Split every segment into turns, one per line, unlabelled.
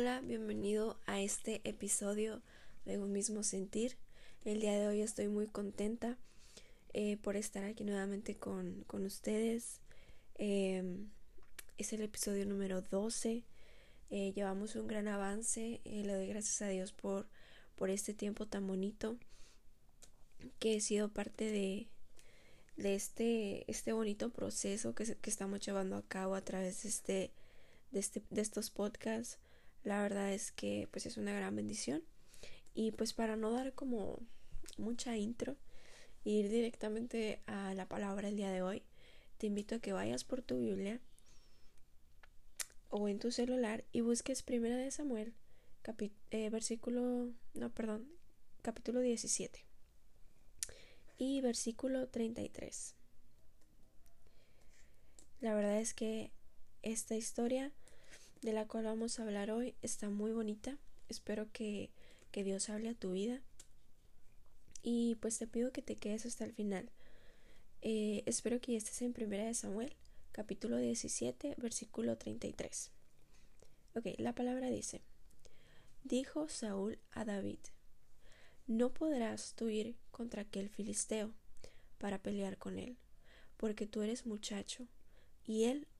Hola, bienvenido a este episodio de Un mismo sentir. El día de hoy estoy muy contenta eh, por estar aquí nuevamente con, ustedes. Em, es el episodio número 12. Eh, llevamos un gran avance. Eh, le doy gracias a Dios por, por este tiempo tan bonito que he sido parte de, de este, este bonito proceso que, que estamos llevando a cabo a través de este de, este, de estos podcasts. La verdad es que pues es una gran bendición. Y pues para no dar como mucha intro, ir directamente a la palabra el día de hoy, te invito a que vayas por tu Biblia o en tu celular y busques Primera de Samuel, eh, versículo, no, perdón, capítulo 17 y versículo 33. La verdad es que esta historia de la cual vamos a hablar hoy está muy bonita. Espero que, Dios hable a tu vida. Y pues te pido que te quedes hasta el final. Eh, espero que ya estés en Primera de Samuel, capítulo 17, versículo 33. Ok, la palabra dice, dijo Saúl a David, no podrás tú ir contra aquel filisteo para pelear con él, porque tú eres muchacho, y él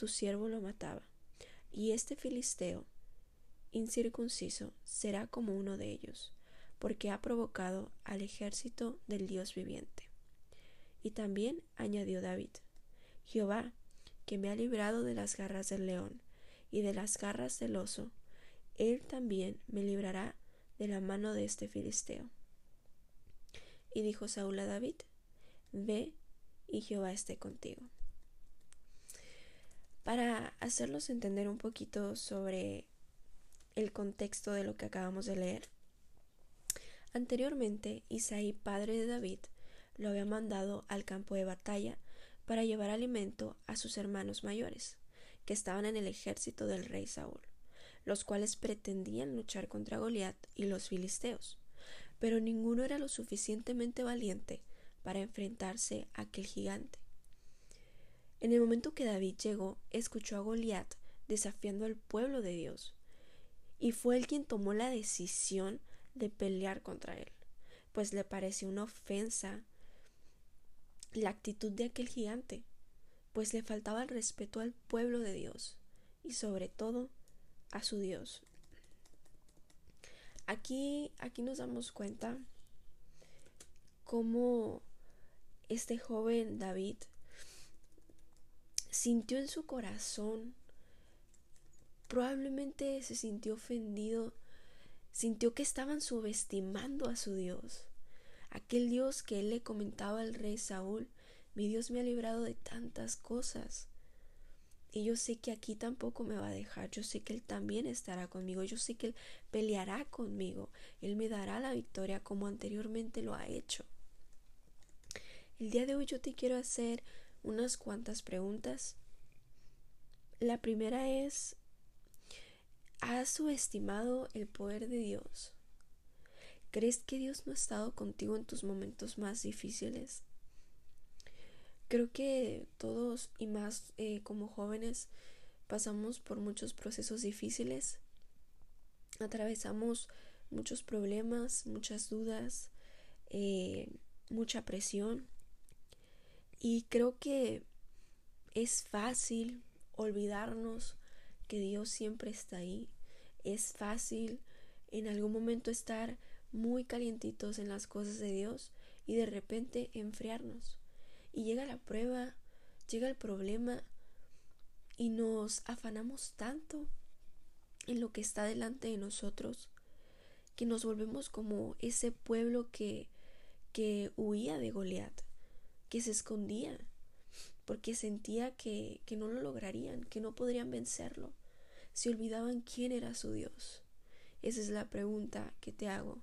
tu siervo lo mataba. Y este filisteo incircunciso será como uno de ellos, porque ha provocado al ejército del Dios viviente. Y también añadió David, Jehová, que me ha librado de las garras del león y de las garras del oso, él también me librará de la mano de este filisteo. Y dijo Saúl a David, Ve y Jehová esté contigo para hacerlos entender un poquito sobre el contexto de lo que acabamos de leer. Anteriormente, Isaí, padre de David, lo había mandado al campo de batalla para llevar alimento a sus hermanos mayores, que estaban en el ejército del rey Saúl, los cuales pretendían luchar contra Goliat y los filisteos, pero ninguno era lo suficientemente valiente para enfrentarse a aquel gigante. En el momento que David llegó, escuchó a Goliat desafiando al pueblo de Dios, y fue él quien tomó la decisión de pelear contra él, pues le pareció una ofensa la actitud de aquel gigante, pues le faltaba el respeto al pueblo de Dios y sobre todo a su Dios. Aquí, aquí nos damos cuenta cómo este joven David sintió en su corazón, probablemente se sintió ofendido, sintió que estaban subestimando a su Dios, aquel Dios que él le comentaba al rey Saúl, mi Dios me ha librado de tantas cosas. Y yo sé que aquí tampoco me va a dejar, yo sé que Él también estará conmigo, yo sé que Él peleará conmigo, Él me dará la victoria como anteriormente lo ha hecho. El día de hoy yo te quiero hacer unas cuantas preguntas. La primera es, ¿has subestimado el poder de Dios? ¿Crees que Dios no ha estado contigo en tus momentos más difíciles? Creo que todos y más eh, como jóvenes pasamos por muchos procesos difíciles, atravesamos muchos problemas, muchas dudas, eh, mucha presión y creo que es fácil olvidarnos que Dios siempre está ahí. Es fácil en algún momento estar muy calientitos en las cosas de Dios y de repente enfriarnos. Y llega la prueba, llega el problema y nos afanamos tanto en lo que está delante de nosotros que nos volvemos como ese pueblo que, que huía de Goliat que se escondía porque sentía que, que no lo lograrían, que no podrían vencerlo. se olvidaban quién era su Dios. Esa es la pregunta que te hago.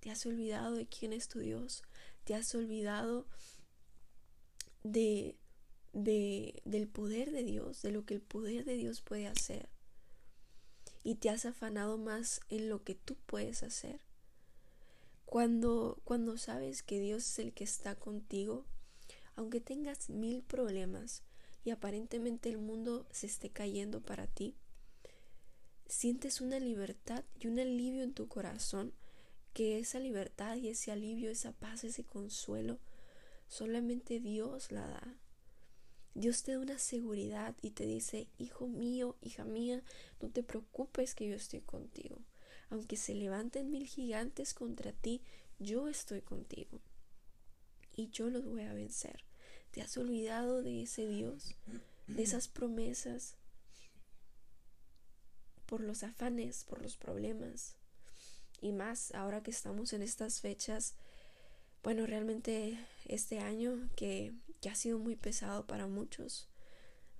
¿Te has olvidado de quién es tu Dios? ¿Te has olvidado de, de, del poder de Dios, de lo que el poder de Dios puede hacer? Y te has afanado más en lo que tú puedes hacer. Cuando, cuando sabes que Dios es el que está contigo, aunque tengas mil problemas y aparentemente el mundo se esté cayendo para ti, sientes una libertad y un alivio en tu corazón, que esa libertad y ese alivio, esa paz, ese consuelo, solamente Dios la da. Dios te da una seguridad y te dice, hijo mío, hija mía, no te preocupes que yo estoy contigo. Aunque se levanten mil gigantes contra ti, yo estoy contigo. Y yo los voy a vencer. ¿Te has olvidado de ese Dios? De esas promesas, por los afanes, por los problemas. Y más ahora que estamos en estas fechas, bueno, realmente este año que, que ha sido muy pesado para muchos.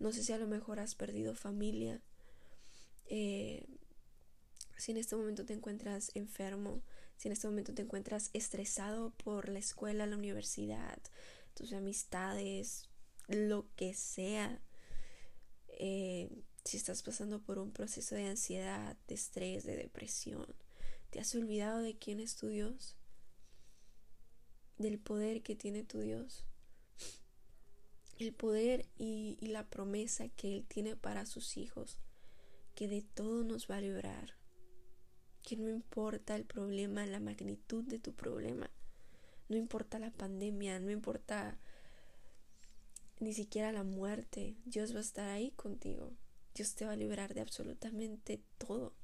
No sé si a lo mejor has perdido familia. Eh, si en este momento te encuentras enfermo, si en este momento te encuentras estresado por la escuela, la universidad, tus amistades, lo que sea. Eh, si estás pasando por un proceso de ansiedad, de estrés, de depresión, ¿te has olvidado de quién es tu Dios? Del poder que tiene tu Dios. El poder y, y la promesa que Él tiene para sus hijos, que de todo nos va a librar, que no importa el problema, la magnitud de tu problema, no importa la pandemia, no importa ni siquiera la muerte, Dios va a estar ahí contigo. Dios te va a librar de absolutamente todo.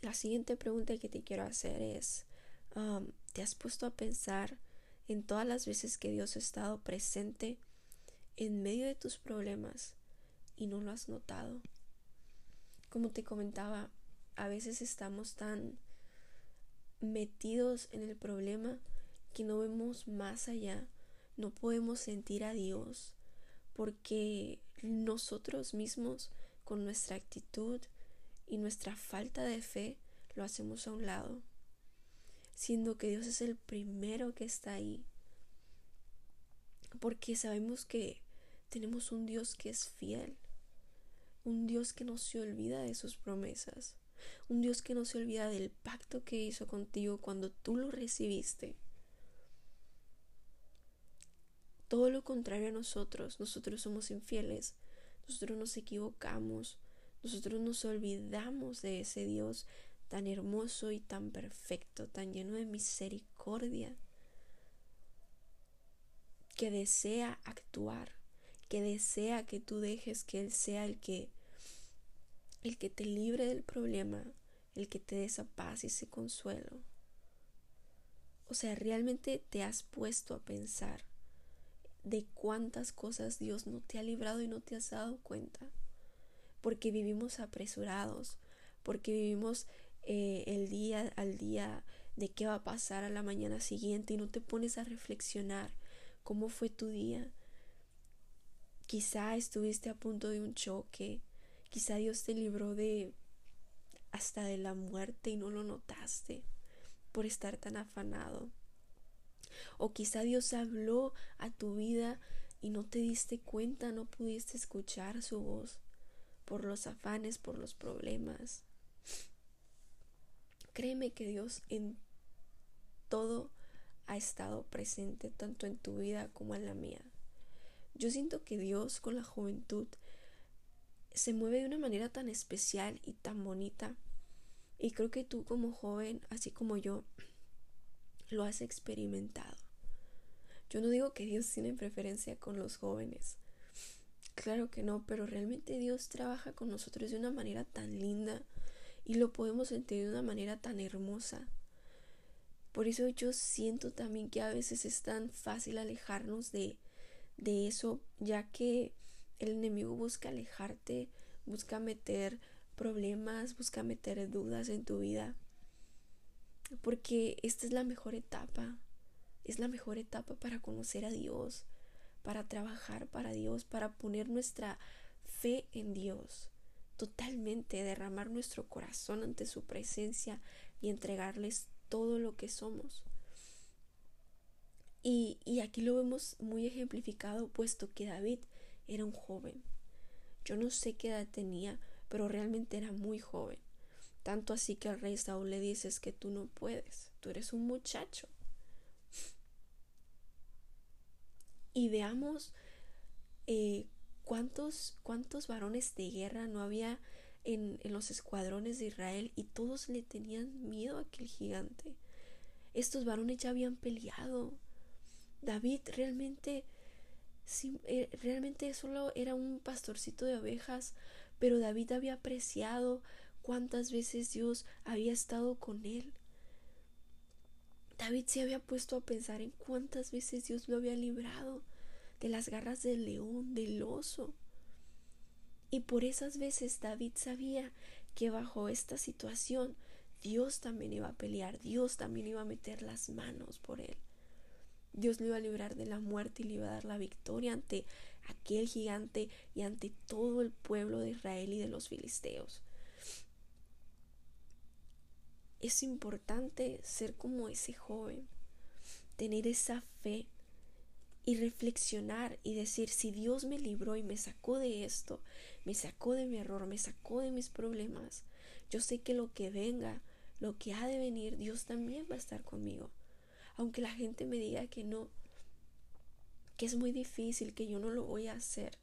La siguiente pregunta que te quiero hacer es, um, ¿te has puesto a pensar en todas las veces que Dios ha estado presente en medio de tus problemas y no lo has notado? Como te comentaba, a veces estamos tan metidos en el problema que no vemos más allá, no podemos sentir a Dios porque nosotros mismos con nuestra actitud y nuestra falta de fe lo hacemos a un lado, siendo que Dios es el primero que está ahí, porque sabemos que tenemos un Dios que es fiel, un Dios que no se olvida de sus promesas, un Dios que no se olvida del pacto que hizo contigo cuando tú lo recibiste. Todo lo contrario a nosotros, nosotros somos infieles, nosotros nos equivocamos, nosotros nos olvidamos de ese Dios tan hermoso y tan perfecto, tan lleno de misericordia, que desea actuar, que desea que tú dejes que Él sea el que, el que te libre del problema, el que te dé esa paz y ese consuelo. O sea, realmente te has puesto a pensar de cuántas cosas Dios no te ha librado y no te has dado cuenta. Porque vivimos apresurados, porque vivimos eh, el día al día de qué va a pasar a la mañana siguiente y no te pones a reflexionar cómo fue tu día. Quizá estuviste a punto de un choque, quizá Dios te libró de hasta de la muerte y no lo notaste por estar tan afanado. O quizá Dios habló a tu vida y no te diste cuenta, no pudiste escuchar su voz por los afanes, por los problemas. Créeme que Dios en todo ha estado presente, tanto en tu vida como en la mía. Yo siento que Dios con la juventud se mueve de una manera tan especial y tan bonita. Y creo que tú como joven, así como yo, lo has experimentado. Yo no digo que Dios tiene preferencia con los jóvenes. Claro que no, pero realmente Dios trabaja con nosotros de una manera tan linda y lo podemos sentir de una manera tan hermosa. Por eso yo siento también que a veces es tan fácil alejarnos de, de eso, ya que el enemigo busca alejarte, busca meter problemas, busca meter dudas en tu vida porque esta es la mejor etapa, es la mejor etapa para conocer a Dios, para trabajar para Dios, para poner nuestra fe en Dios. totalmente, derramar nuestro corazón ante su presencia y entregarles todo lo que somos. Y, y, aquí lo vemos muy ejemplificado, puesto que David era un joven. Yo no sé qué edad tenía, pero realmente era muy joven. Tanto así que al rey Saúl le dices que tú no puedes, tú eres un muchacho. Y veamos eh, cuántos, cuántos varones de guerra no había en, en los escuadrones de Israel y todos le tenían miedo a aquel gigante. Estos varones ya habían peleado. David realmente, eh, realmente solo era un pastorcito de ovejas, pero David había apreciado cuántas veces Dios había estado con él. David se había puesto a pensar en cuántas veces Dios lo había librado de las garras del león, del oso. Y por esas veces David sabía que bajo esta situación Dios también iba a pelear, Dios también iba a meter las manos por él. Dios lo iba a librar de la muerte y le iba a dar la victoria ante aquel gigante y ante todo el pueblo de Israel y de los filisteos. Es importante ser como ese joven, tener esa fe y reflexionar y decir, si Dios me libró y me sacó de esto, me sacó de mi error, me sacó de mis problemas, yo sé que lo que venga, lo que ha de venir, Dios también va a estar conmigo. Aunque la gente me diga que no, que es muy difícil, que yo no lo voy a hacer,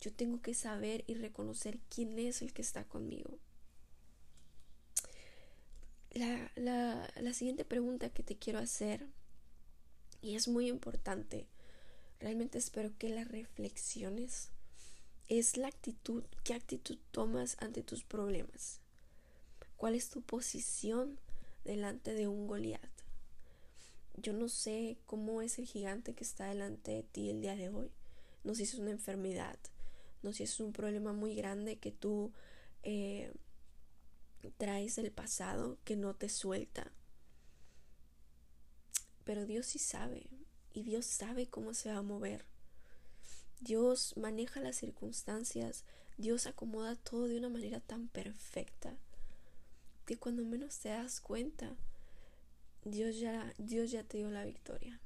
yo tengo que saber y reconocer quién es el que está conmigo. La, la, la siguiente pregunta que te quiero hacer, y es muy importante, realmente espero que la reflexiones, es la actitud, qué actitud tomas ante tus problemas. ¿Cuál es tu posición delante de un Goliat? Yo no sé cómo es el gigante que está delante de ti el día de hoy. No sé si es una enfermedad, no sé si es un problema muy grande que tú eh, traes del pasado que no te suelta. Pero Dios sí sabe y Dios sabe cómo se va a mover. Dios maneja las circunstancias, Dios acomoda todo de una manera tan perfecta que cuando menos te das cuenta, Dios ya, Dios ya te dio la victoria.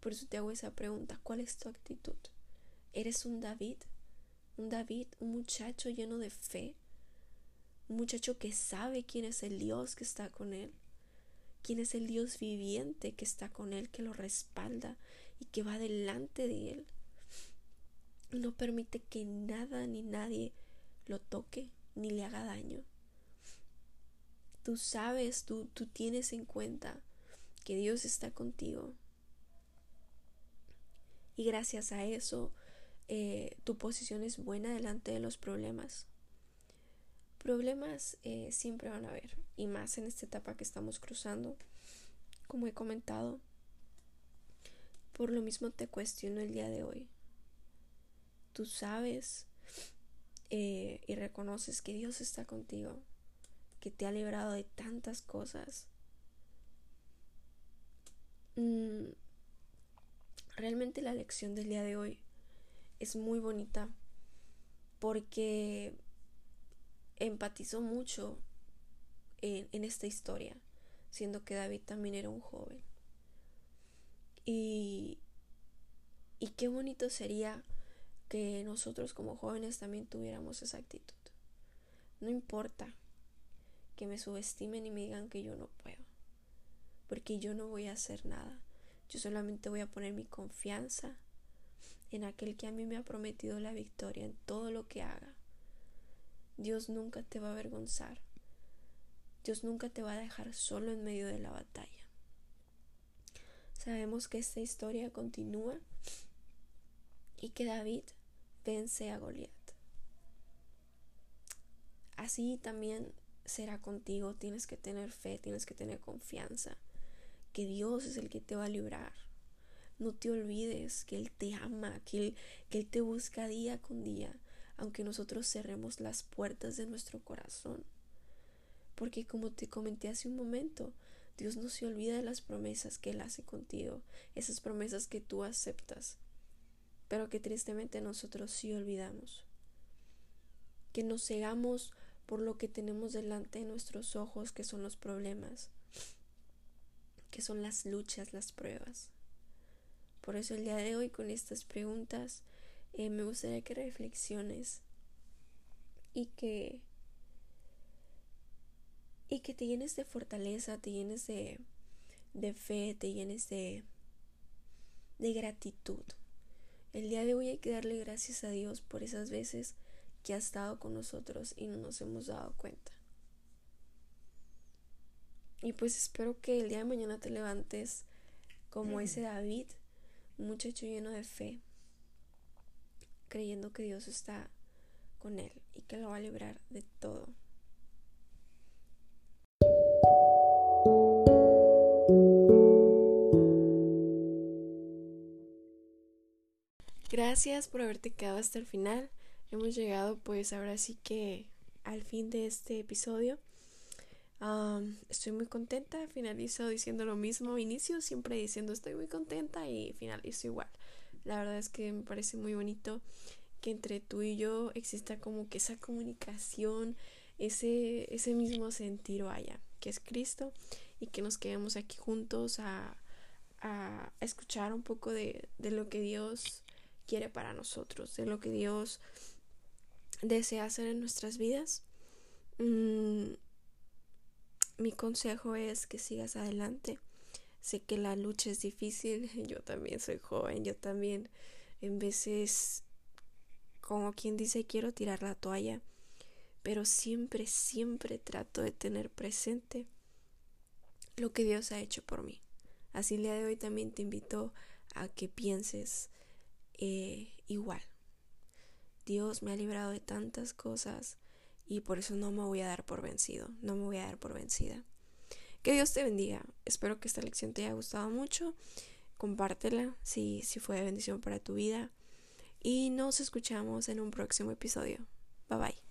Por eso te hago esa pregunta, ¿cuál es tu actitud? ¿Eres un David? Un David, un muchacho lleno de fe, un muchacho que sabe quién es el Dios que está con él quién es el Dios viviente que está con él, que lo respalda y que va delante de él. No permite que nada ni nadie lo toque ni le haga daño. Tú sabes, tú, tú tienes en cuenta que Dios está contigo. Y gracias a eso, eh, tu posición es buena delante de los problemas. Problemas eh, siempre van a haber, y más en esta etapa que estamos cruzando, como he comentado. Por lo mismo te cuestiono el día de hoy. Tú sabes eh, y reconoces que Dios está contigo, que te ha librado de tantas cosas. Mm, realmente la lección del día de hoy es muy bonita porque empatizó mucho en, esta historia, siendo que David también era un joven. Y, y qué bonito sería que nosotros como jóvenes también tuviéramos esa actitud. No importa que me subestimen y me digan que yo no puedo, porque yo no voy a hacer nada. Yo solamente voy a poner mi confianza en aquel que a mí me ha prometido la victoria en todo lo que haga. Dios nunca te va a avergonzar. Dios nunca te va a dejar solo en medio de la batalla. Sabemos que esta historia continúa y que David vence a Goliat. Así también será contigo. Tienes que tener fe, tienes que tener confianza, que Dios es el que te va a librar. No te olvides que Él te ama, que Él, que Él te busca día con día aunque nosotros cerremos las puertas de nuestro corazón. Porque como te comenté hace un momento, Dios no se olvida de las promesas que Él hace contigo, esas promesas que tú aceptas, pero que tristemente nosotros sí olvidamos. que nos cegamos por lo que tenemos delante de nuestros ojos, que son los problemas, que son las luchas, las pruebas. Por eso el día de hoy con estas preguntas eh, me gustaría que reflexiones y que y que te llenes de fortaleza, te llenes de, de fe, te llenes de, de gratitud. El día de hoy hay que darle gracias a Dios por esas veces que ha estado con nosotros y no nos hemos dado cuenta. Y pues espero que el día de mañana te levantes como ese David, un muchacho lleno de fe, creyendo que Dios está con él y que lo va a librar de todo. Gracias por haberte quedado hasta el final. Hemos llegado pues ahora sí que al fin de este episodio. estoy muy contenta, finalizo diciendo lo mismo, inicio siempre diciendo estoy muy contenta y finalizo igual. La verdad es que me parece muy bonito que entre tú y yo exista como que esa comunicación, ese, ese mismo sentir vaya, que es Cristo y que nos quedemos aquí juntos a, a escuchar un poco de, de lo que Dios quiere para nosotros, de lo que Dios desea hacer en nuestras vidas. Mm, mi consejo es que sigas adelante. Sé que la lucha es difícil, yo también soy joven, yo también en veces como quien dice quiero tirar la toalla, pero siempre, siempre trato de tener presente lo que Dios ha hecho por mí. Así el día de hoy también te invito a que pienses eh, igual. Dios me ha librado de tantas cosas y por eso no me voy a dar por vencido, no me voy a dar por vencida. Que Dios te bendiga. Espero que esta lección te haya gustado mucho. Compártela si, si fue de bendición para tu vida y nos escuchamos en un próximo episodio. Bye bye.